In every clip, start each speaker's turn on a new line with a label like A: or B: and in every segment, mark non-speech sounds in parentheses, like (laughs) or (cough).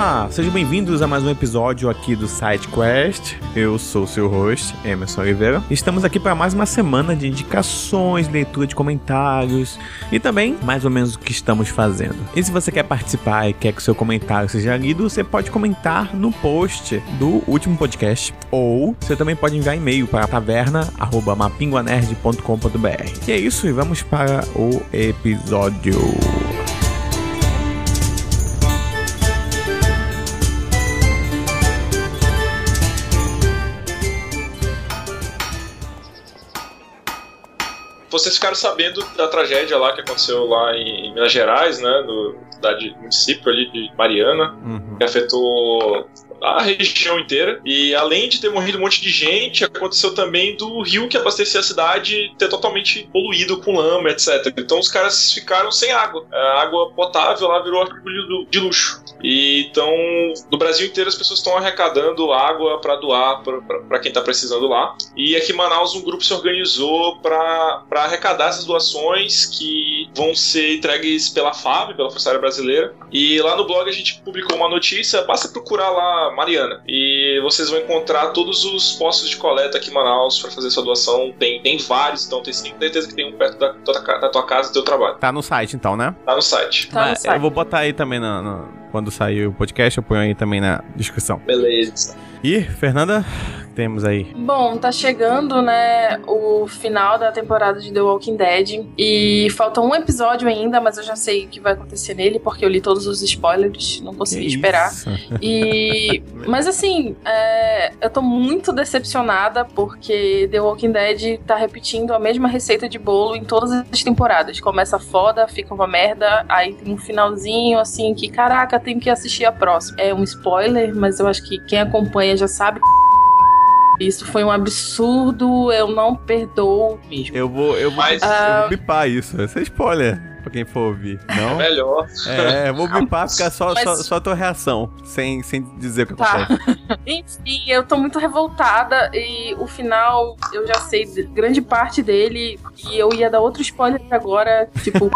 A: Olá, sejam bem-vindos a mais um episódio aqui do SideQuest. Eu sou o seu host, Emerson Oliveira. Estamos aqui para mais uma semana de indicações, leitura de comentários e também mais ou menos o que estamos fazendo. E se você quer participar e quer que seu comentário seja lido, você pode comentar no post do último podcast ou você também pode enviar e-mail para taverna@mapinguanerd.com.br. E é isso, e vamos para o episódio.
B: Vocês ficaram sabendo da tragédia lá que aconteceu lá em Minas Gerais, né? No cidade, município ali de Mariana,
A: Uhum.
B: que afetou a região inteira. E além de ter morrido um monte de gente, aconteceu também do rio que abastecia a cidade ter totalmente poluído com lama, etc. Então os caras ficaram sem água. A água potável lá virou artigo de luxo. E então, no Brasil inteiro, as pessoas estão arrecadando água para doar para quem tá precisando lá. E aqui em Manaus, um grupo se organizou para arrecadar essas doações que vão ser entregues pela FAB, pela Força Aérea Brasileira. E lá no blog a gente publicou uma notícia, basta procurar lá Mariana. E vocês vão encontrar todos os postos de coleta aqui em Manaus para fazer sua doação. Tem, tem vários, então tem certeza que tem um perto da, da tua casa e do teu trabalho.
A: Tá no site então, né?
B: Tá no site.
C: Tá no
A: Mas
C: site.
A: eu vou botar aí também na- na- quando sair o podcast, eu ponho aí também na descrição.
B: Beleza.
A: E, Fernanda, temos aí.
C: Bom, tá chegando, né, o final da temporada de The Walking Dead. E falta um episódio ainda, mas eu já sei o que vai acontecer nele, porque eu li todos os spoilers, não consegui
A: Que
C: esperar.
A: isso? (laughs)
C: E. Mas assim, é, eu tô muito decepcionada porque The Walking Dead tá repetindo a mesma receita de bolo em todas as temporadas. Começa foda, fica uma merda, aí tem um finalzinho assim que, caraca, tem que assistir a próxima. É um spoiler, mas eu acho que quem acompanha já sabe. (laughs) Isso foi um absurdo, eu não perdoo mesmo.
A: Eu vou, eu vou,
B: Mas-
A: eu
C: Ah.
A: vou bipar isso. Esse é spoiler pra quem for ouvir. Não?
B: Melhor.
A: É, eu vou bipar, ficar só,
C: Mas-
A: só, só a tua reação, sem, sem dizer o que
C: Tá.
A: acontece. (laughs)
C: Enfim, eu tô muito revoltada e o final eu já sei de- grande parte dele e eu ia dar outro spoiler agora, tipo,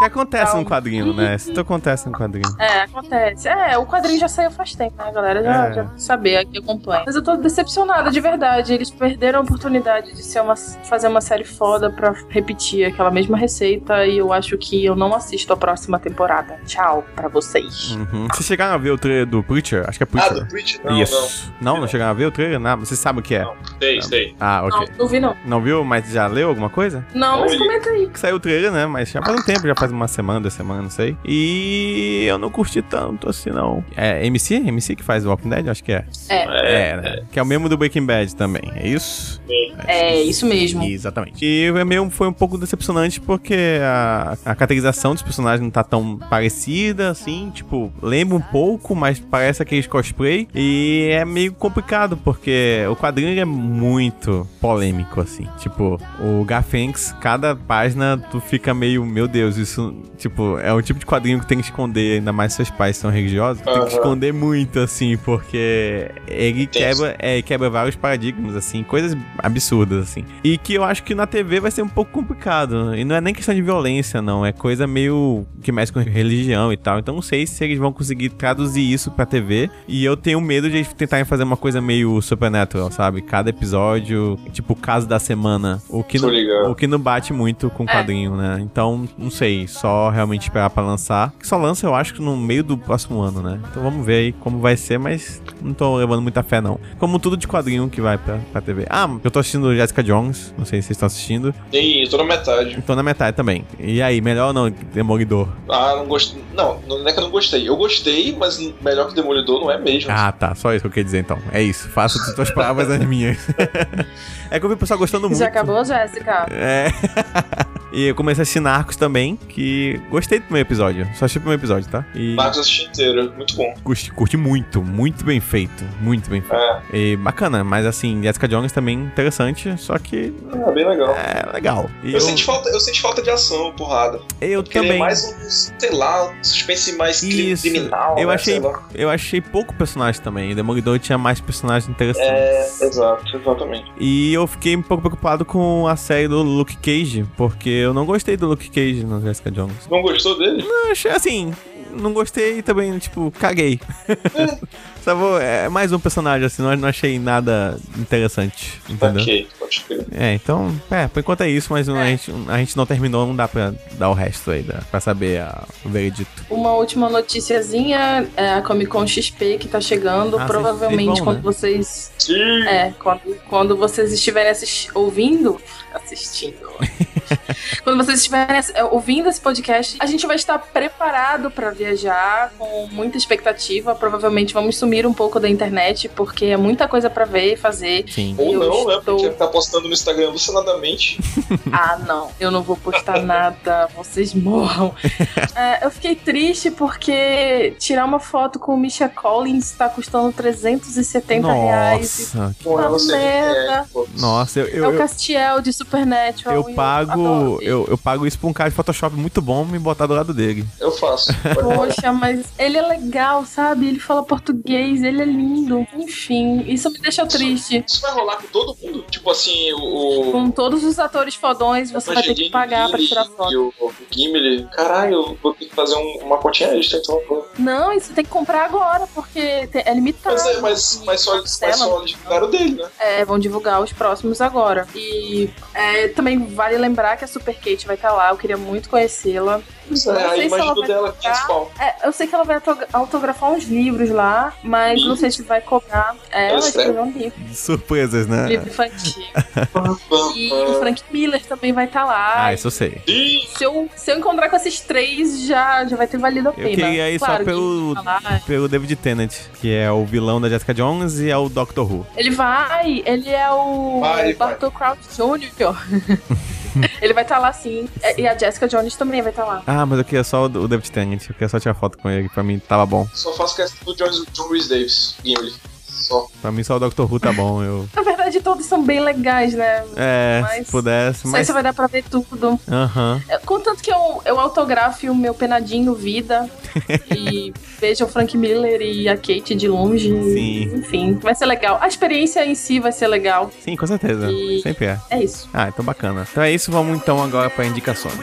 A: que acontece
C: Calma.
A: no quadrinho, né? Isso acontece no quadrinho.
C: é, acontece. É, o quadrinho já saiu faz tempo, né, galera? Já,
A: É.
C: já saber aqui acompanha. Mas eu tô decepcionada de verdade. Eles perderam a oportunidade de ser uma, fazer uma série foda pra repetir aquela mesma receita e eu acho que eu não assisto a próxima temporada. Tchau pra vocês.
A: Uhum. Vocês chegaram a ver o trailer do Preacher? Acho que é
B: Ah,
A: Preacher.
B: do Preach? Não,
A: Isso. Não, não, chegaram a ver o trailer? Não, vocês sabem o que é.
B: não. Sei, sei.
A: Ah, ok.
C: Não, não vi não.
A: Não viu, mas já leu alguma coisa?
C: Não, mas comenta aí.
A: Que saiu o trailer, né? Mas já faz um tempo, já faz uma semana, duas semanas, não sei. E eu não curti tanto assim, não. É MC? MC que faz Walking Dead? Acho que é.
C: É,
A: É, né? Que é o mesmo do Breaking Bad também, é isso?
B: Sim.
C: é isso mesmo.
A: Exatamente. E é meio, foi um pouco decepcionante porque a, a caracterização dos personagens não tá tão parecida, assim, tipo, lembra um pouco, mas parece aqueles cosplay. E é meio complicado porque o quadrinho é muito polêmico, assim. Tipo, o Garfanx, cada página tu fica meio, meu Deus, isso, tipo, é um tipo de quadrinho que tem que esconder, ainda mais se seus pais são religiosos, tem que esconder muito, assim, porque ele quebra, é, quebra vários paradigmas, assim, coisas absurdas, assim. E que eu acho que na TV vai ser um pouco complicado. E não é nem questão de violência, não. É coisa meio que mexe com religião e tal. Então não sei se eles vão conseguir traduzir isso pra TV. E eu tenho medo de eles tentarem fazer uma coisa meio supernatural, sabe? Cada episódio, tipo, o caso da semana. O que, não, o que não bate muito com o
C: É.
A: quadrinho, né? Então, não sei. Só realmente esperar pra lançar. Que só lança, eu acho, que no meio do próximo ano, né? Então vamos ver aí como vai ser, mas não tô levando muita fé, não. Como tudo de quadrinho que vai pra, pra TV. Ah, eu tô assistindo Jessica Jones. Não sei se vocês estão assistindo.
B: E tô na metade.
A: Tô na metade também. E aí, melhor ou não, Demolidor?
B: Ah, não gostei. Não, não é que eu não gostei. Eu gostei, mas melhor que o Demolidor não é mesmo.
A: Ah, tá. Só isso que eu queria dizer, então. É isso. Faça as tuas palavras as minhas. (laughs) é que eu vi o pessoal gostando muito.
C: Já acabou, Jéssica?
A: É. (laughs) e eu comecei a assistir Narcos também, que gostei do primeiro episódio. Só assisti o primeiro episódio, tá? E
B: Marcos assisti inteiro. Muito bom.
A: curti, curti muito, muito bem feito. Muito bem feito.
B: É,
A: E bacana, mas assim, Jessica Jones também interessante, só que
B: é bem legal.
A: é legal.
B: Eu,
A: eu,
B: senti falta, eu senti falta de ação, porrada.
A: eu
B: Queria
A: também.
B: mais um, sei lá, suspense mais
A: Isso.
B: criminal.
A: Eu
B: né,
A: achei, eu achei pouco personagem também. Demolidor tinha mais personagens interessantes.
B: É, exato, exatamente.
A: E eu fiquei um pouco preocupado com a série do Luke Cage, porque eu não gostei do Luke Cage no Jessica Jones.
B: Não gostou dele?
A: Eu achei assim. não gostei e também, tipo, caguei. (laughs) Sabe, é mais um personagem, assim, não, não achei nada interessante, entendeu?
B: Ok, pode crer.
A: É, então, é, por enquanto é isso, mas A, gente, a gente não terminou, não dá pra dar o resto aí, dá, pra saber a, o veredito.
C: Uma última noticiazinha, é a Comic Con XP que tá chegando,
A: Ah,
C: provavelmente
A: bom,
C: quando
A: né?
C: vocês...
B: Sim.
C: É, quando, quando vocês estiverem ouvindo, assistindo, (laughs) quando vocês estiverem é, ouvindo esse podcast, a gente vai estar preparado pra viajar com muita expectativa, provavelmente vamos sumir um pouco da internet, porque é muita coisa pra ver e fazer.
A: Sim.
B: Ou
C: Eu
B: não, né?
C: estou-
B: Porque tá postando no Instagram alucinadamente. (laughs)
C: Ah, não, eu não vou postar nada, vocês morram. É, eu fiquei triste porque tirar uma foto com o Misha Collins tá custando 370 reais.
A: Nossa,
B: eu não sei.
C: merda.
B: É,
A: nossa, eu,
C: É
A: eu,
C: o
A: eu,
C: Castiel de Supernatural.
A: eu pago. Eu, eu pago isso pra um cara de Photoshop muito bom me botar do lado dele.
B: Eu faço.
C: Poxa, mas ele é legal, sabe? Ele fala português, ele é lindo. Enfim, isso me deixa triste.
B: Isso vai rolar com todo mundo? Tipo assim, o.
C: Com todos os atores fodões, você vai ter que pagar pra tirar
B: E
C: foto.
B: o, o Gimli. Caralho, eu vou ter que fazer um- uma continha extra, então.
C: Não, isso tem que comprar agora, porque é limitado.
B: Mas, é, mas, mas só, mas
C: Cancela.
B: só divulgaram o dele, né?
C: É, vão divulgar os próximos agora. E é, também vale lembrar que a Super Kate vai estar lá, eu queria muito conhecê-la. Eu
B: é, a
C: se ela
B: imagem
C: vai
B: dela, 500
C: tocar.
B: pau.
C: É, eu sei que ela vai auto- autografar uns livros lá, mas não sei se vai cobrar. É,
B: Ela
C: ela
B: escreve?
C: escreveu um livro,
A: Surpresas, né?
C: livro infantil. (laughs) E o Frank Miller também vai estar lá.
A: Ah, isso eu sei.
C: Se eu, se eu encontrar com esses três, já, já vai ter valido a
A: Eu
C: pena.
A: queria ir só
C: Claro,
A: pelo,
C: tá lá,
A: pelo David Tennant, que é o vilão da Jessica Jones e é o Doctor Who.
C: Ele vai, ele é o
B: Vai, vai.
C: Bartol Crouch Jr. (laughs) ele vai estar lá sim. E a Jessica Jones também vai estar lá.
A: Ah, mas eu queria só o o David Tennant, eu queria só tirar foto com ele, pra mim tava bom.
B: só faço questão do John, John Rhys Davis, Gimli. Só.
A: Pra mim só o Doctor Who tá bom, eu...
C: Na verdade, todos são bem legais, né?
A: É,
C: Mas-
A: se pudesse,
C: Não sei
A: mas...
C: se vai dar pra ver tudo.
A: Aham.
C: É, Contanto que eu, eu autografe o meu penadinho vida (laughs) e veja o Frank Miller e a Kate de longe.
A: Sim.
C: Enfim, vai ser legal. A experiência em si vai ser legal.
A: Sim, com certeza.
C: E-
A: Sempre é.
C: É isso.
A: Ah, então bacana. Então é isso, vamos então agora pra indicações.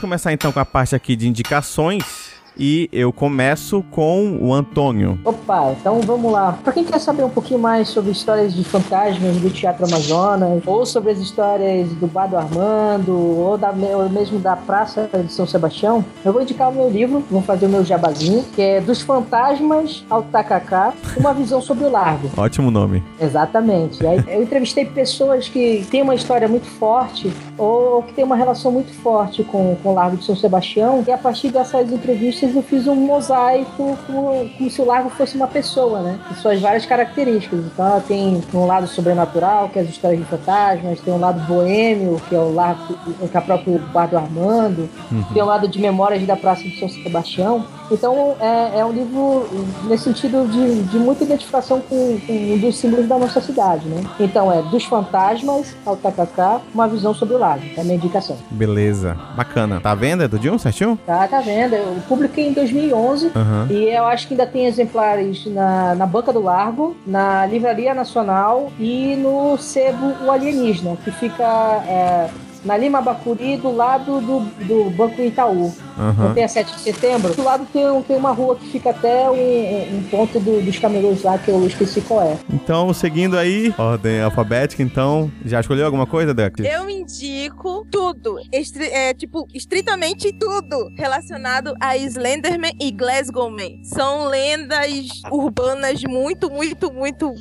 A: Vamos começar então com a parte aqui de indicações. E eu começo com o Antônio.
D: Opa, então vamos lá. Pra quem quer saber um pouquinho mais sobre histórias de fantasmas do Teatro Amazonas, ou sobre as histórias do Bar do Armando, ou, da, ou mesmo da Praça de São Sebastião, eu vou indicar o meu livro, vou fazer o meu jabazinho, que é Dos Fantasmas ao Tacacá, uma visão sobre o largo.
A: Ótimo nome.
D: Exatamente. Eu entrevistei pessoas que têm uma história muito forte ou que têm uma relação muito forte com, com o Largo de São Sebastião. E a partir dessas entrevistas eu fiz um mosaico como, como se o lago fosse uma pessoa, né? Com suas várias características. Então ela tem um lado sobrenatural, que é as histórias de fantasmas, tem um lado boêmio, que é o largo, que é o próprio Bar do Armando, tem um lado de memórias da Praça de São Sebastião. Então é, é um livro nesse sentido de, de muita identificação com, com um dos símbolos da nossa cidade, né? Então é dos fantasmas ao tacacá, uma visão sobre o lago. É a minha indicação.
A: Beleza. Bacana. Tá à venda, Dudinho? Certinho?
D: Tá, tá vendo? Eu publiquei em 2011
A: Aham.
D: e eu acho que ainda tem exemplares na, na Banca do Largo, na Livraria Nacional e no Sebo O Alienígena, que fica é, na Lima Bacuri, do lado do, do Banco Itaú. Não
A: Aham.
D: tem a 7 de setembro? Do lado tem, um- tem uma rua que fica até um, um ponto do- dos camelôs lá, que eu esqueci qual é.
A: Então, seguindo aí, ordem alfabética, então. Já escolheu alguma coisa, Dex?
E: Eu indico tudo, estri- é, tipo, estritamente tudo relacionado a Slenderman e Glasgowman. São lendas urbanas muito, muito, muito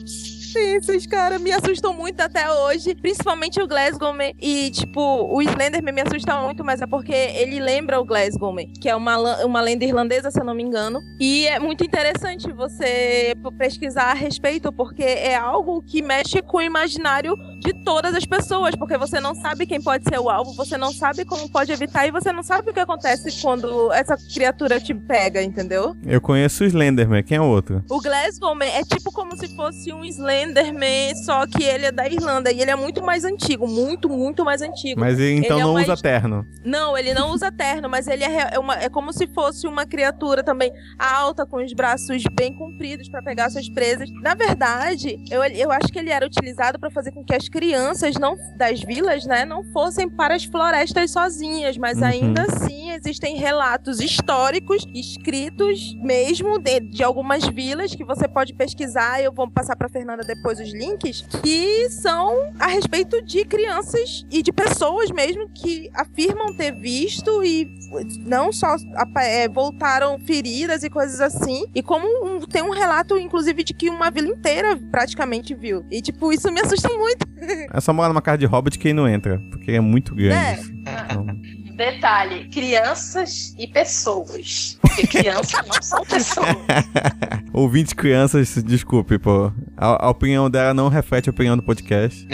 E: tensas, cara. Me assustam muito até hoje, principalmente o Glasgowman. E, tipo, o Slenderman me assusta muito, mas é porque ele lembra o Glasgowman, que é uma, uma lenda irlandesa, se eu não me engano. E é muito interessante você pesquisar a respeito, porque é algo que mexe com o imaginário de todas as pessoas, porque você não sabe quem pode ser o alvo, você não sabe como pode evitar e você não sabe o que acontece quando essa criatura te pega, entendeu?
A: Eu conheço o Slenderman, quem é o outro?
E: O Glasgow é tipo como se fosse um Slenderman, só que ele é da Irlanda e ele é muito mais antigo, muito, muito mais antigo.
A: Mas então
E: Ele é
A: não
E: uma
A: usa terno.
E: Não, ele não usa terno, mas ele é, é, uma- é como se fosse uma criatura também alta, com os braços bem compridos pra pegar suas presas. Na verdade, eu, eu acho que ele era utilizado pra fazer com que as crianças não, das vilas, né, não fossem para as florestas sozinhas, mas
A: Uhum.
E: ainda assim existem relatos históricos escritos mesmo de, de algumas vilas que você pode pesquisar. Eu vou passar pra Fernanda depois os links que são a respeito de crianças e de pessoas mesmo que afirmam ter visto e não só é, voltaram feridas e coisas assim. E como um- tem um relato, inclusive, de que uma vila inteira praticamente viu. E, tipo, isso me assusta muito. (laughs)
A: É só morar numa casa de Hobbit que ele não entra, porque é muito grande.
E: É.
A: Então, (laughs)
C: Detalhe: crianças e pessoas. Porque crianças não são pessoas. (laughs)
A: Ouvinte crianças, desculpe, pô. A, a opinião dela não reflete a opinião do podcast.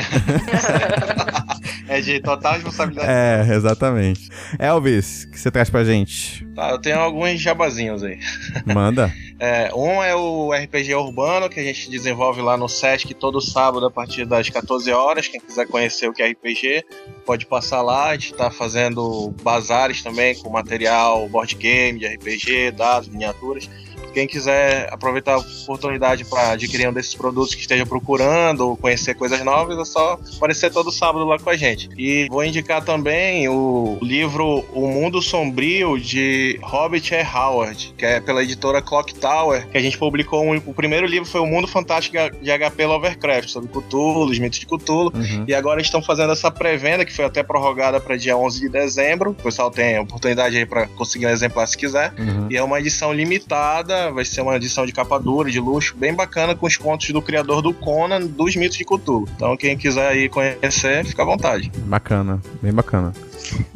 F: É de total responsabilidade.
A: É, exatamente. Elvis, o que você traz pra gente?
F: Tá, eu tenho alguns jabazinhos aí.
A: Manda. (laughs)
F: É, um é o RPG Urbano, que a gente desenvolve lá no Sesc todo sábado a partir das 14 horas. Quem quiser conhecer o que é RPG, pode passar lá. A gente tá fazendo bazares também com material, board game, de RPG, dados, miniaturas. Quem quiser aproveitar a oportunidade para adquirir um desses produtos que esteja procurando ou conhecer coisas novas, é só aparecer todo sábado lá com a gente. E vou indicar também o livro O Mundo Sombrio de Robert E. Howard, que é pela editora Clock Tower, que a gente publicou. um- o primeiro livro foi O Mundo Fantástico de HP Lovecraft, sobre Cthulhu, os mitos de Cthulhu.
A: Uhum.
F: E agora estão fazendo essa pré-venda, que foi até prorrogada para dia 11 de dezembro. O pessoal tem a oportunidade aí para conseguir um exemplar se quiser.
A: Uhum.
F: E é uma edição limitada, vai ser uma edição de capa dura, de luxo, bem bacana, com os contos do criador do Conan, dos mitos de Cthulhu. Então, quem quiser aí conhecer, fica à vontade.
A: Bacana, bem bacana.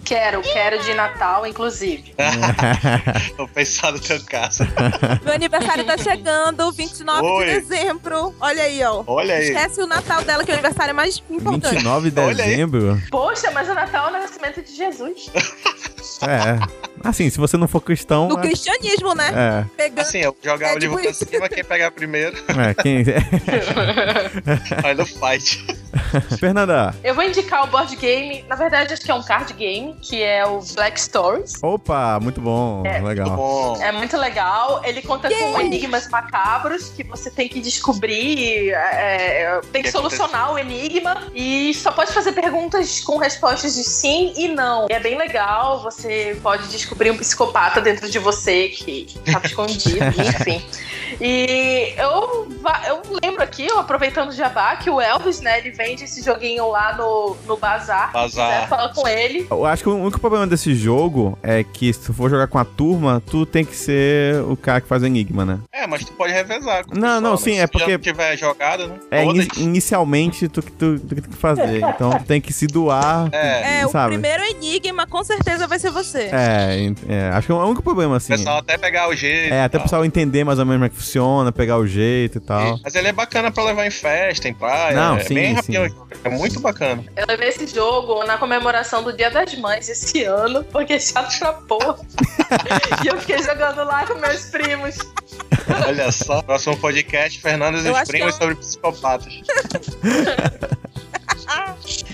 C: Quero, quero de Natal, inclusive. (laughs)
F: Tô pensando no teu caso. (laughs)
E: Meu aniversário tá chegando, 29
F: Oi.
E: de dezembro. Olha aí, ó.
F: Olha aí.
E: Esquece o Natal dela, que é o aniversário mais importante.
A: 29 de dezembro?
C: Poxa, mas o Natal é o nascimento de Jesus.
A: É. Assim, se você não for cristão.
E: No
A: é-
E: cristianismo, né?
A: É,
E: Pegando.
F: Assim, eu jogar
E: É
F: o livro
E: tipo
F: pra cima, quem pegar primeiro,
A: é, quem. (laughs) (laughs)
F: vai no fight. (laughs)
A: Fernanda,
C: Eu vou indicar o board game, na verdade acho que é um card game, que é o Black Stories.
A: opa, muito bom,
C: É,
A: legal.
F: Bom,
C: É muito legal. Ele conta com enigmas macabros que você tem que descobrir, é, tem que
F: que
C: solucionar o enigma e só pode fazer perguntas com respostas de sim e não. E é bem legal. Você pode descobrir um psicopata dentro de você que estava (laughs) escondido, enfim. E eu, eu lembro aqui, aproveitando o Jabá, que o Elvis, né, ele vende esse joguinho lá no, no bazar.
F: Bazar.
C: Se quiser, fala com ele.
A: Eu acho que o único problema desse jogo é que se tu for jogar com a turma, tu tem que ser o cara que faz o enigma, né?
F: é, mas tu pode revezar. com o
A: Não,
F: pessoal,
A: não,
F: né?
A: sim,
F: Se
A: é
F: tu
A: porque-
F: já tiver jogado, né?
A: É, ini- inicialmente tu, que- tu, tu que tem que fazer. (laughs) Então tu tem que se doar.
F: É,
E: É, o
A: sabe?
E: primeiro enigma com certeza vai ser você.
A: É, é, acho que é o único problema,
F: o
A: assim.
F: pessoal até pegar o jeito.
A: É, até o pessoal entender mais ou menos como é que funciona, pegar o jeito e tal.
F: Mas ele é bacana pra levar em festa, em praia.
A: Não,
F: é
A: sim,
F: bem
A: sim.
F: rapidinho. É muito bacana.
C: Eu levei esse jogo na comemoração do Dia das Mães esse (laughs) ano, porque chato pra porra. (laughs) e eu fiquei jogando lá com meus primos.
F: Olha só. Próximo podcast, Fernandes
E: Eu
F: e os primos
E: é um-
F: sobre psicopatas. (laughs)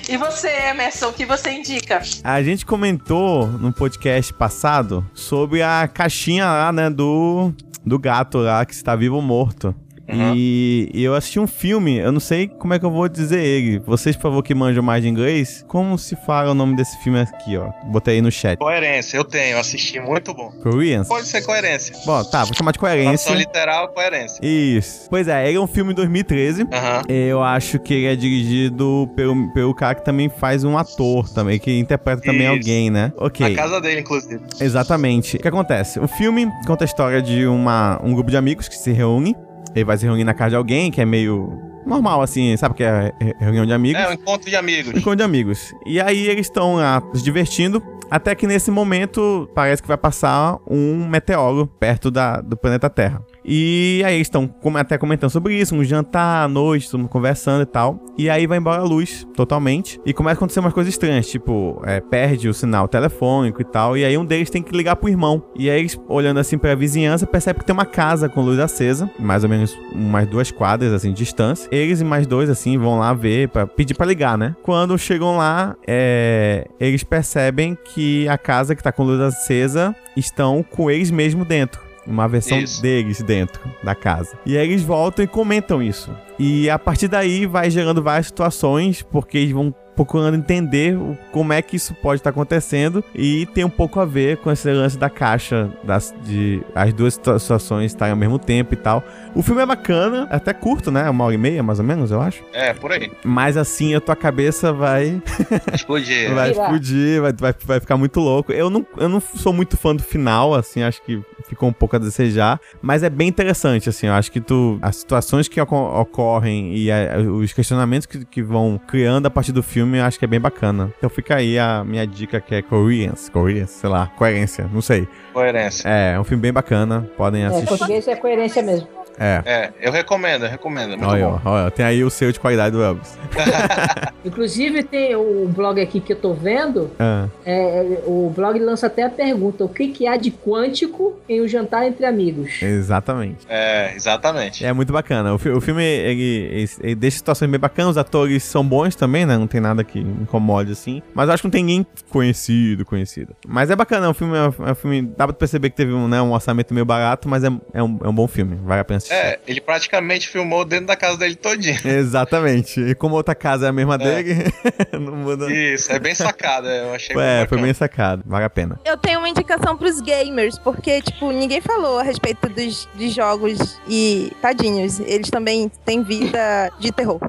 C: E você, Emerson, o que você indica?
A: A gente comentou no podcast passado sobre a caixinha lá, né, do, do gato lá, que está vivo ou morto.
F: Uhum.
A: E, e eu assisti um filme, eu não sei como é que eu vou dizer ele. Vocês, por favor, que manjam mais de inglês, como se fala o nome desse filme aqui, ó? Botei aí no chat.
F: Coerência, eu tenho, assisti, muito bom.
A: Koreans?
F: Pode ser coerência.
A: Bom, tá, vou chamar de coerência.
F: Tradução literal, coerência.
A: Isso. Pois é, ele é um filme de 2013.
F: Aham.
A: Eu acho que ele é dirigido pelo, pelo cara que também faz um ator também, que interpreta também
F: Isso.
A: alguém, né? Ok.
F: Na casa dele, inclusive.
A: Exatamente. O que acontece? O filme conta a história de uma, um grupo de amigos que se reúne. Ele vai se reunir na casa de alguém, que é meio normal, assim, sabe? Que é re- reunião de amigos.
F: É, um encontro de amigos.
A: Encontro de amigos. E aí eles estão lá se divertindo. Até que nesse momento parece que vai passar um meteoro perto da, do planeta Terra. E aí eles estão até comentando sobre isso, um jantar à noite, todo mundo conversando e tal. E aí vai embora a luz totalmente. E começa a acontecer umas coisas estranhas, tipo, é, perde o sinal telefônico e tal. E aí um deles tem que ligar pro irmão. E aí eles, olhando assim pra vizinhança, percebe que tem uma casa com luz acesa, mais ou menos umas duas quadras assim de distância. Eles e mais dois assim vão lá ver pra pedir pra ligar, né? Quando chegam lá, é, eles percebem que a casa que tá com luz acesa estão com eles mesmo dentro. Uma versão
F: Isso.
A: deles dentro da casa. E aí eles voltam e comentam isso. E a partir daí vai gerando várias situações, porque eles vão procurando entender como é que isso pode estar acontecendo e tem um pouco a ver com esse lance da caixa das, de as duas situa- situações estarem ao mesmo tempo e tal. O filme é bacana, é até curto, né? Uma hora e meia, mais ou menos, eu acho.
F: É, por aí.
A: Mas assim, a tua cabeça vai (laughs)
F: Explodir.
A: vai
D: Sei lá.
A: explodir, vai, vai, vai ficar muito louco. Eu não, eu não sou muito fã do final, assim, acho que ficou um pouco a desejar, mas é bem interessante, assim, eu acho que tu, as situações que oco- ocorrem e a- os questionamentos que, que vão criando a partir do filme, eu acho que é bem bacana. Então fica aí a minha dica que é Koreans, Koreans, sei lá, coerência, não sei.
F: Coerência.
A: É, é um filme bem bacana, podem
D: É,
A: assistir.
D: português é coerência mesmo.
A: É.
F: É, eu recomendo, eu recomendo. É muito
A: Olha,
F: bom.
A: olha, tem aí o selo de qualidade do Elvis. (laughs)
D: Inclusive tem o blog aqui que eu tô vendo,
A: Ah,
D: é, o blog lança até a pergunta, o que, que há de quântico em o jantar entre amigos?
A: exatamente.
F: É, exatamente.
A: É muito bacana. O, fi- o filme, ele, ele- ele deixa situações bem bacanas. Os atores são bons também, né? Não tem nada que incomode, assim. Mas eu acho que não tem ninguém conhecido, conhecido. Mas é bacana. É um filme... É um, é um filme dá pra perceber que teve um, né, um orçamento meio barato, mas é, é, um, é um bom filme. Vale a pena.
F: É, ele praticamente filmou dentro da casa dele todinho. (laughs)
A: Exatamente. E como a outra casa é a mesma
F: É.
A: dele, (laughs) não muda.
F: Isso, é bem sacada, eu achei
A: É, foi bem sacado. Vale a pena.
E: Eu tenho uma indicação pros gamers, porque, tipo, ninguém falou a respeito dos, dos jogos e tadinhos. Eles também têm vida de terror.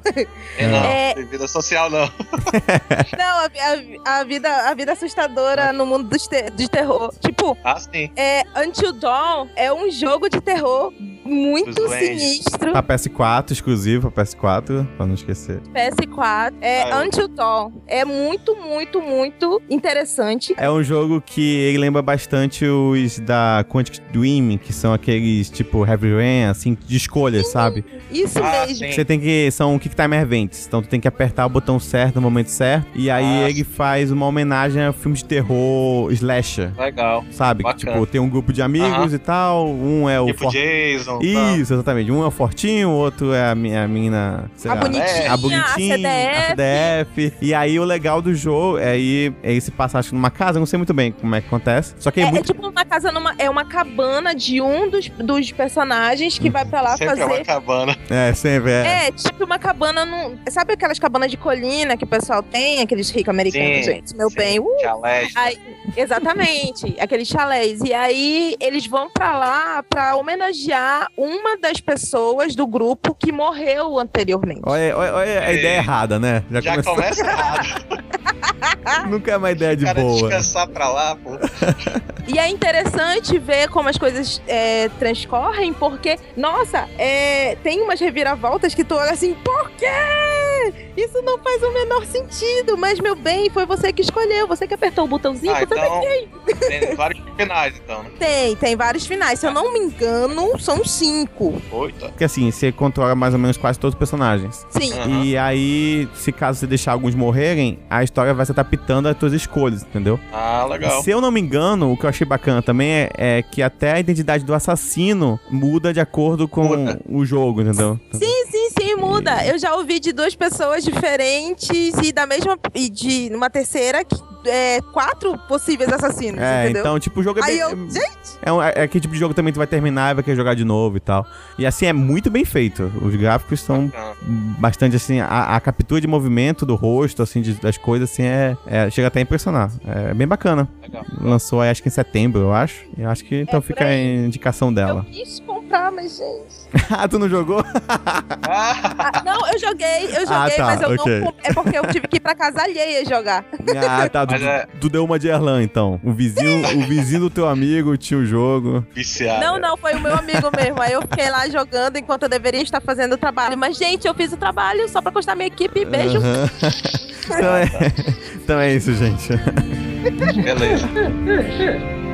F: É, Não,
E: É.
F: tem vida social não. (laughs)
E: Não, a, a- a vida, a vida assustadora no mundo dos te- de terror. Tipo,
F: Ah, sim.
E: é, Until Dawn é um jogo de terror muito sinistro.
A: Pra PS4, exclusivo pra PS4, pra não esquecer.
E: PS4. É
F: Ah,
E: Until Dawn. É muito, muito, muito interessante.
A: É um jogo que ele lembra bastante os da Quantic Dream, que são aqueles tipo Heavy Rain, assim, de escolha, sabe?
E: Isso
F: Ah,
E: mesmo.
F: sim.
A: Você tem que. São Kick Time Events. Então tu tem que apertar o botão certo no momento certo. E aí
F: Ah,
A: ele faz uma homenagem a filmes de terror slasher.
F: Legal.
A: Sabe? Que,
F: Bacana.
A: tipo, tem um grupo de amigos
F: Aham.
A: e tal. Um é o.
F: Tipo
A: for-
F: Jason.
A: Isso, exatamente. Um é o fortinho, o outro é a, mi- a menina. sei
E: A
A: lá,
E: bonitinha,
A: a
E: a
A: bonitinha,
E: CDF.
A: a CDF. E aí o legal do jogo é aí, é aí se passar acho, numa casa, eu não sei muito bem como é que acontece. Só que é,
E: É, é
A: muito.
E: tipo uma casa numa. É uma cabana de um dos, dos personagens que vai pra lá
F: Sempre é uma
E: fazer.
F: cabana.
A: É, sempre é.
E: É, tipo uma cabana num. Sabe aquelas cabanas de colina que o pessoal tem? Aqueles ricos americanos,
F: Sim,
E: gente? Meu
F: sim.
E: bem. Uh,
F: Chalés.
E: Aí, exatamente, aqueles chalés. E aí eles vão pra lá pra homenagear uma das pessoas do grupo que morreu anteriormente.
A: Olha, olha, olha a
F: Ei.
A: ideia errada, né? Já,
F: Já
A: começou.
F: começa errado. (laughs)
A: Nunca é uma ideia de
F: cara
A: boa.
F: descansar pra lá, pô. (laughs)
E: E é interessante ver como as coisas é, transcorrem, porque, nossa, é, tem umas reviravoltas que tu olha assim, por quê? Isso não faz o menor sentido. Mas, meu bem, foi você que escolheu, você que apertou o botãozinho,
F: Ah,
E: você
F: então tem vários finais, então. né?
E: tem, tem vários finais. Se eu não me engano, são cinco.
F: Oito.
A: Porque assim, você controla mais ou menos quase todos os personagens.
E: Sim.
F: Aham.
A: E aí, se caso você deixar alguns morrerem, a história vai se adaptando às tuas escolhas, entendeu?
F: Ah, legal.
A: Se eu não me engano, o que eu achei bacana também é, é que até a identidade do assassino muda de acordo com
F: Muda.
A: o jogo, entendeu?
E: Sim, sim, muda. Eu já ouvi de duas pessoas diferentes e da mesma. E de uma terceira, que, é, quatro possíveis assassinos,
A: É,
E: entendeu?
A: então, tipo, o jogo é
E: Aí
A: bem.
E: eu, gente,
A: É, um, é aquele tipo de jogo também que tu vai terminar e vai querer jogar de novo e tal. E assim, é muito bem feito. Os gráficos são bastante assim. A, a captura de movimento do rosto, assim, de- das coisas, assim, é, é- Chega até a impressionar. É bem bacana.
F: Legal.
A: Lançou, aí, acho que em setembro, eu acho. E eu acho que então
E: É,
A: fica a indicação
E: eu
A: dela.
E: quis comprar, mas, gente. (laughs)
A: ah, tu não jogou?
F: Ah,
E: Ah, não, eu joguei, eu joguei,
A: Ah, tá,
E: mas eu
A: ok.
E: não. É porque eu tive que ir pra casa alheia jogar. (laughs)
A: Ah, tá. Tu,
F: é-
A: tu deu uma de Erlan, então. O vizinho, o vizinho do teu amigo tinha o jogo.
F: viciado.
E: Não, não, foi o meu amigo mesmo. Aí eu fiquei lá jogando enquanto eu deveria estar fazendo o trabalho. Mas, gente, eu fiz o trabalho só pra constar minha equipe. Beijo.
A: Aham. então, é, então é isso, gente.
F: Beleza. (laughs)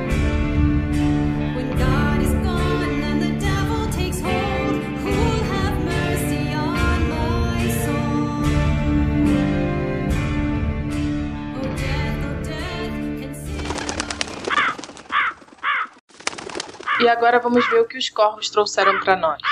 C: E agora vamos ver o que os corvos trouxeram pra nós.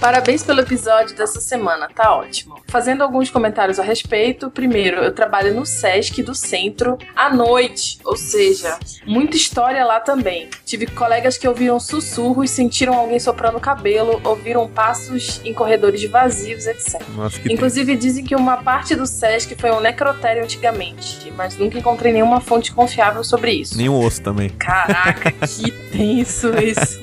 C: Parabéns pelo episódio dessa semana, tá ótimo. Fazendo alguns comentários a respeito. Primeiro, eu trabalho no SESC do centro à noite, ou seja, muita história lá também. Tive colegas que ouviram sussurros, sentiram alguém soprando o cabelo, ouviram passos em corredores vazios, etc.
A: Nossa,
C: Inclusive dizem que uma parte do SESC foi um necrotério antigamente, mas nunca encontrei nenhuma fonte confiável sobre isso.
A: Nem o osso também.
C: Caraca, que (laughs) tenso isso.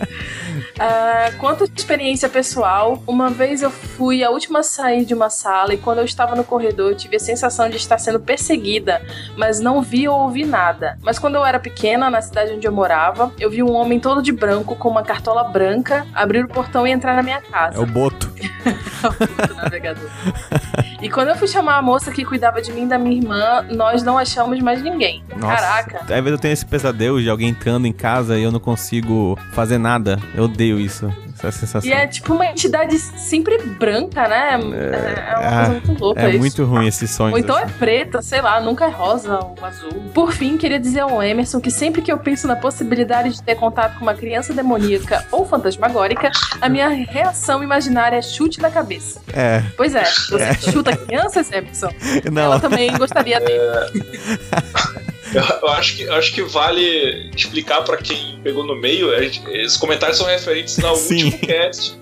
C: Ah, quanto à experiência pessoal, uma vez eu fui a última a sair de uma sala e quando eu estava no corredor eu tive a sensação de estar sendo perseguida, mas não vi ou ouvi nada. Mas quando eu era pequena, na cidade onde eu morava, eu vi um homem todo de branco com uma cartola branca abrir o portão e entrar na minha casa.
A: É o boto. (laughs)
C: do navegador. E quando eu fui chamar a moça que cuidava de mim e da minha irmã, nós não achamos mais ninguém.
A: Nossa.
C: Caraca.
A: Às vezes eu tenho esse pesadelo de alguém entrando em casa e eu não consigo fazer nada. Eu odeio isso. Essa sensação.
C: E é tipo uma entidade sempre branca, né? É, é uma
A: ah,
C: coisa muito louca
A: É
C: isso.
A: muito ruim esses sonhos.
C: Ou então é
A: assim.
C: preta, sei lá, nunca é rosa ou azul. Por fim, queria dizer ao Emerson que sempre que eu penso na possibilidade de ter contato com uma criança demoníaca ou fantasmagórica, a minha reação imaginária é chute na cabeça.
A: É.
C: Pois é, você chuta crianças, Emerson?
A: Não.
C: Ela também gostaria dele. (laughs)
B: Eu, acho que, eu acho que vale explicar pra quem pegou no meio. gente- Esses comentários são referentes ao
A: Sim.
B: último cast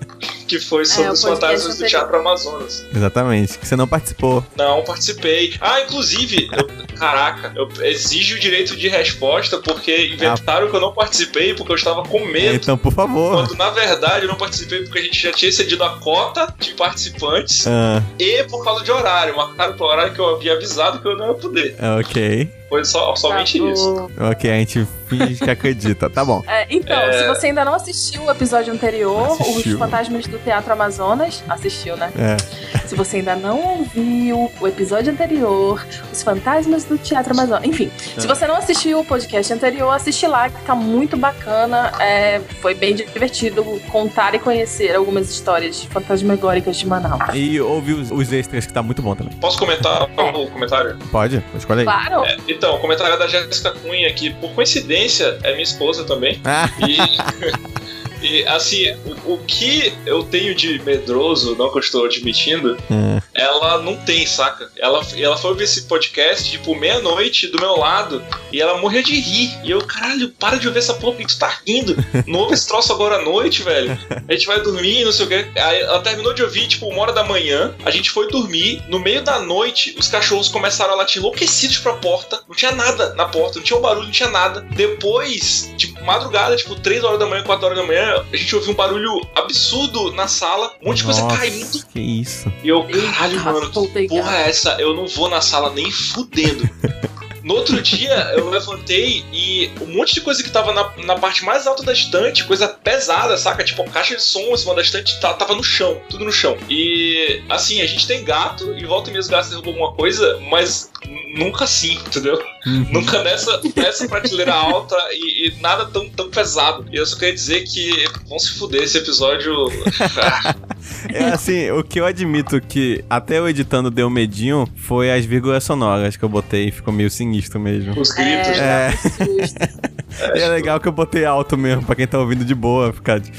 B: que foi sobre
C: É,
B: os fantasmas do. Teatro Amazonas.
A: Exatamente. Que você não participou.
B: Não, participei. Ah, inclusive, eu- caraca, eu exijo o direito de resposta porque inventaram que eu não participei porque eu estava com medo.
A: Então, por favor.
B: Quando na verdade eu não participei porque a gente já tinha excedido a cota de participantes
A: Ah,
B: e por causa de horário. Marcaram pro horário que eu havia avisado que eu não ia poder.
A: ok.
B: Foi só, somente
C: Tá
B: isso.
A: Ok, a gente finge que acredita. Tá bom.
C: É, então,
B: É.
C: se você ainda não assistiu o episódio anterior,
A: Assistiu.
C: Os Fantasmas do Teatro Amazonas, assistiu, né?
A: É.
C: Se você ainda não ouviu o episódio anterior, Os Fantasmas do Teatro Amazonas. Enfim, se você não assistiu o podcast anterior, assiste lá, que tá muito bacana. É, foi bem divertido contar e conhecer algumas histórias fantasmagóricas de Manaus.
A: E ouvi os, os extras que tá muito bom também.
B: Posso comentar o comentário?
A: Pode? Escolhe aí.
C: Claro!
B: Então, o comentário é da Jéssica Cunha, que por coincidência é minha esposa também.
A: Ah,
B: E, (laughs) e, assim, o, o que eu tenho de medroso, não que eu estou admitindo,
A: é.
B: ela não tem, saca? Ela, ela foi ouvir esse podcast, tipo, meia-noite do meu lado, e ela morria de rir. E eu, caralho, para de ouvir essa porra, porque tu tá rindo. Não ouve esse troço agora à noite, velho. A gente vai dormir, não sei o quê. Aí ela terminou de ouvir, tipo, uma hora da manhã. A gente foi dormir. No meio da noite, os cachorros começaram a latir enlouquecidos pra porta. Não tinha nada na porta, não tinha um barulho, não tinha nada. Depois, tipo, madrugada, tipo, 3 horas da manhã, 4 horas da manhã, a gente ouviu um barulho absurdo na sala, um monte de coisa
A: Nossa,
B: caindo.
A: Que isso.
B: E eu,
C: Eita,
B: caralho, mano, que porra é essa? Eu não vou na sala nem fudendo. (laughs) No outro dia, eu levantei e um monte de coisa que tava na, na parte mais alta da estante, coisa pesada, saca? Tipo, a caixa de som em cima da estante tava no chão, tudo no chão. E, assim, a gente tem gato e volta e meia os gatos derrubam alguma coisa, mas nunca assim, entendeu?
A: Uhum.
B: Nunca nessa, nessa prateleira alta e, e nada tão, tão pesado. E eu só queria dizer que vão se fuder esse episódio. (laughs)
A: É assim, o que eu admito que até eu editando deu medinho foi as vírgulas sonoras que eu botei, ficou meio sinistro mesmo.
B: Os gritos.
C: É,
A: É. E é legal que eu botei alto mesmo, pra quem tá ouvindo de boa, ficar, de-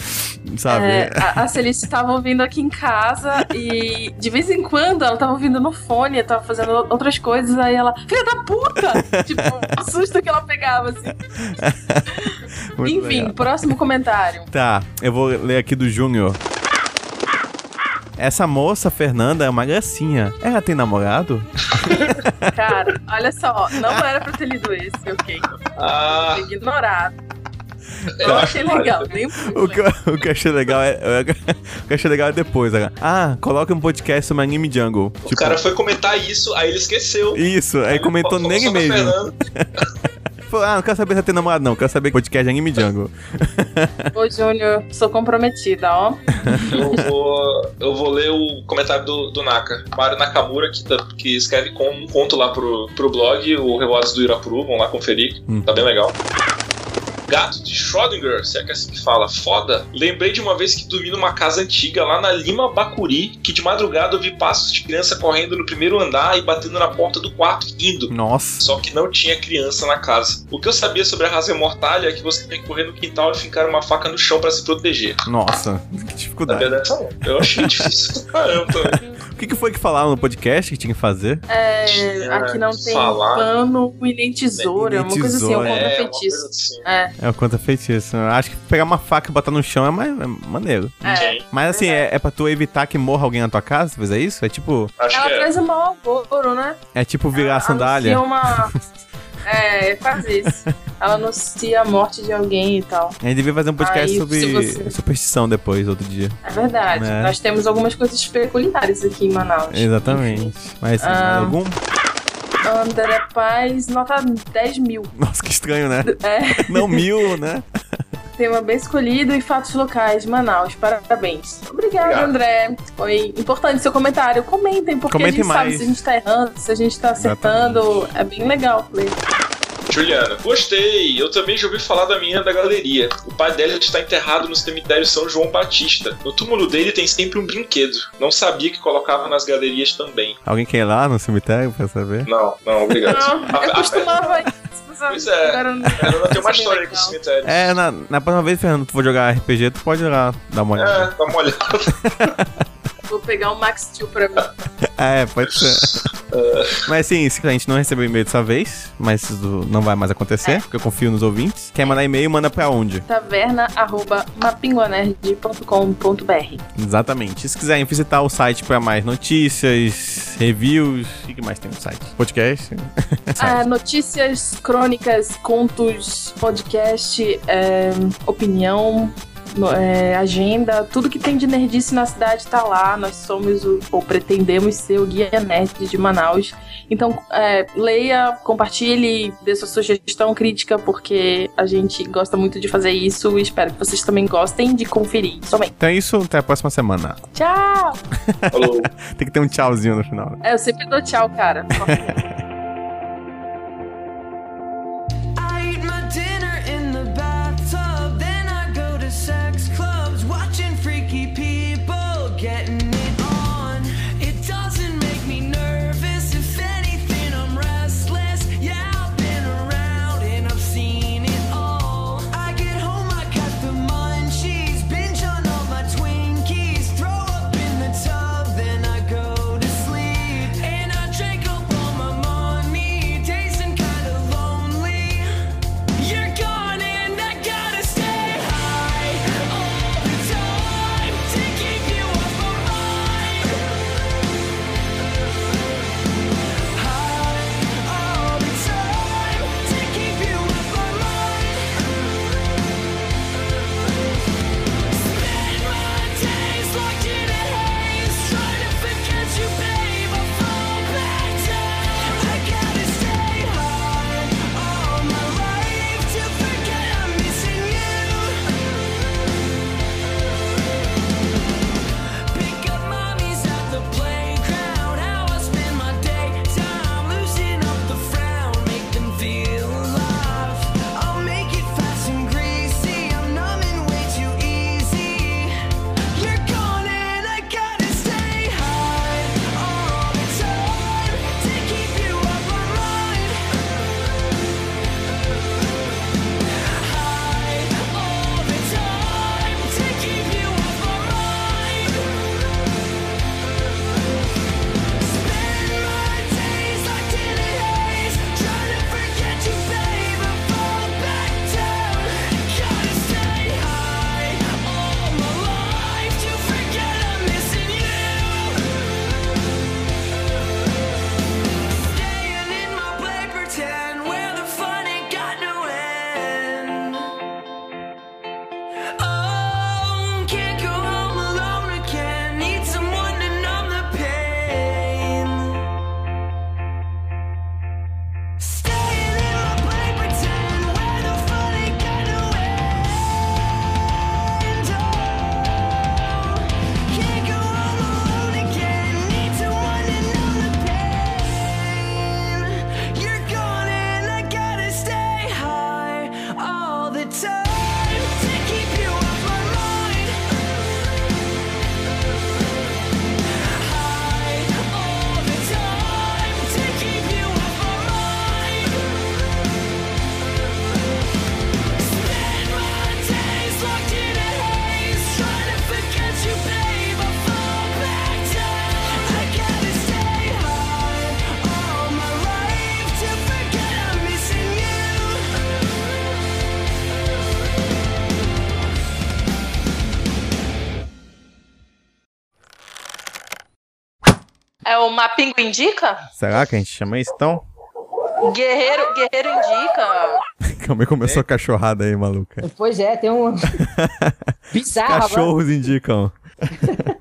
A: sabe?
C: É, a, a Celeste tava ouvindo aqui em casa e de vez em quando ela tava ouvindo no fone, tava fazendo outras coisas, aí ela, filha da puta! (laughs) tipo, o susto que ela pegava, assim. (laughs)
A: Muito
C: Enfim,
A: legal.
C: próximo comentário.
A: Tá, eu vou ler aqui do Júnior. Essa moça, Fernanda, é uma gracinha. Ela tem namorado? (laughs)
C: Cara, olha só, não era pra ter lido esse, ok?
B: Ah,
C: ignorado.
B: eu
C: achei legal, nem um pouco
A: O que, eu- o que eu achei legal é. O que eu achei legal é depois. né? Ah, coloca um podcast sobre anime jungle. Tipo,
B: O cara foi comentar isso, aí ele esqueceu.
A: Isso, aí comentou
B: Falou
A: nele mesmo. (laughs) Ah, não quero saber se ela tem namorado, não. Quero saber podcast de anime jungle.
C: Ô, Júnior, sou comprometida, ó.
B: Eu vou, eu vou ler o comentário do, do Naka. Mário Nakamura, que, tá- que escreve com um conto lá pro, pro blog, o Revoados do Irapuru. Vão lá conferir,
A: Hum.
B: tá bem legal. Gato de Schrödinger, se é que é assim que fala, foda. Lembrei de uma vez que dormi numa casa antiga lá na Lima Bacuri, que de madrugada eu vi passos de criança correndo no primeiro andar e batendo na porta do quarto rindo.
A: Nossa.
B: Só que não tinha criança na casa. O que eu sabia sobre a raça mortalha é que você tem que correr no quintal e fincar uma faca no chão pra se proteger.
A: Nossa, que dificuldade.
B: Eu achei difícil caramba também.
A: O que, que foi que falaram no podcast que tinha que fazer?
C: É, aqui não tem
B: falar.
C: pano e nem tesoura,
A: Nem
C: uma coisa assim, é um
A: tesoura.
B: É, uma coisa assim.
C: É,
A: É o contra feitiço. Eu Acho que pegar uma faca e botar no chão é mais é maneiro.
C: é.
A: Mas assim, é, é pra tu evitar que morra alguém na tua casa, se fizer isso? É tipo.
B: Acho
C: Ela
B: que é.
C: traz um mau agouro, né?
A: É tipo virar a sandália.
C: Uma... (laughs) É, faz isso. Ela anuncia a morte de alguém e tal.
A: A gente devia fazer um podcast
C: Aí,
A: sobre
C: você-
A: superstição depois, outro dia.
C: É verdade.
A: Né?
C: Nós temos algumas coisas peculiares aqui em Manaus.
A: Exatamente. Mas assim, mais
C: Ah.
A: algum?
C: André Paz, nota 10 mil.
A: Nossa, que estranho, né?
C: É,
A: Não mil, né? (laughs)
C: tema bem escolhido e fatos locais, Manaus. Parabéns. Obrigada,
B: Obrigado.
C: André. Foi importante seu comentário. Comentem, porque
A: Comentem
C: a gente sabe
A: mais.
C: se a gente tá errando, se a gente tá acertando. É bem legal ler.
B: Juliana, gostei. Eu também já ouvi falar da menina da galeria. O pai dela está enterrado no cemitério São João Batista. No túmulo dele tem sempre um brinquedo. Não sabia que colocava nas galerias também.
A: Alguém quer ir lá no cemitério pra saber?
B: Não, não, obrigado.
C: Não, eu costumava
B: Pois é.
C: agora não-
B: tem uma
C: é
B: história
C: bem
B: com o cemitério.
A: É, na, na próxima vez, Fernando, tu for jogar RPG, tu pode ir lá dar uma olhada.
B: É, dá uma olhada. (laughs)
C: Pegar um Max Steel pra mim. (laughs)
A: É, pode ser. (laughs) mas se a gente não recebeu e-mail dessa vez, mas isso não vai mais acontecer, porque eu confio nos ouvintes. Quer mandar e-mail, manda pra onde?
C: taverna.mapinguanerds.com.br
A: Exatamente. Se quiserem visitar o site pra mais notícias, reviews, o que mais tem no site? Podcast? (laughs)
C: Ah, notícias, crônicas, contos, podcast, é, opinião, no- é, agenda, tudo que tem de nerdice na cidade tá lá. Nós somos o, ou pretendemos ser o guia nerd de Manaus. Então, é, leia, compartilhe, dê sua sugestão crítica, porque a gente gosta muito de fazer isso e espero que vocês também gostem de conferir. Somente.
A: Então é isso, até a próxima semana.
C: Tchau!
B: Falou. (laughs)
A: Tem que ter um tchauzinho no final. né?
C: É, eu sempre dou tchau, cara. (laughs) O Mapingo Indica?
A: Será que a gente chama isso então?
C: Guerreiro, Guerreiro Indica. (laughs)
A: Calma aí, começou a cachorrada aí, maluca.
D: Pois é, tem um. (laughs) Bizarro.
A: Cachorros indicam. (laughs)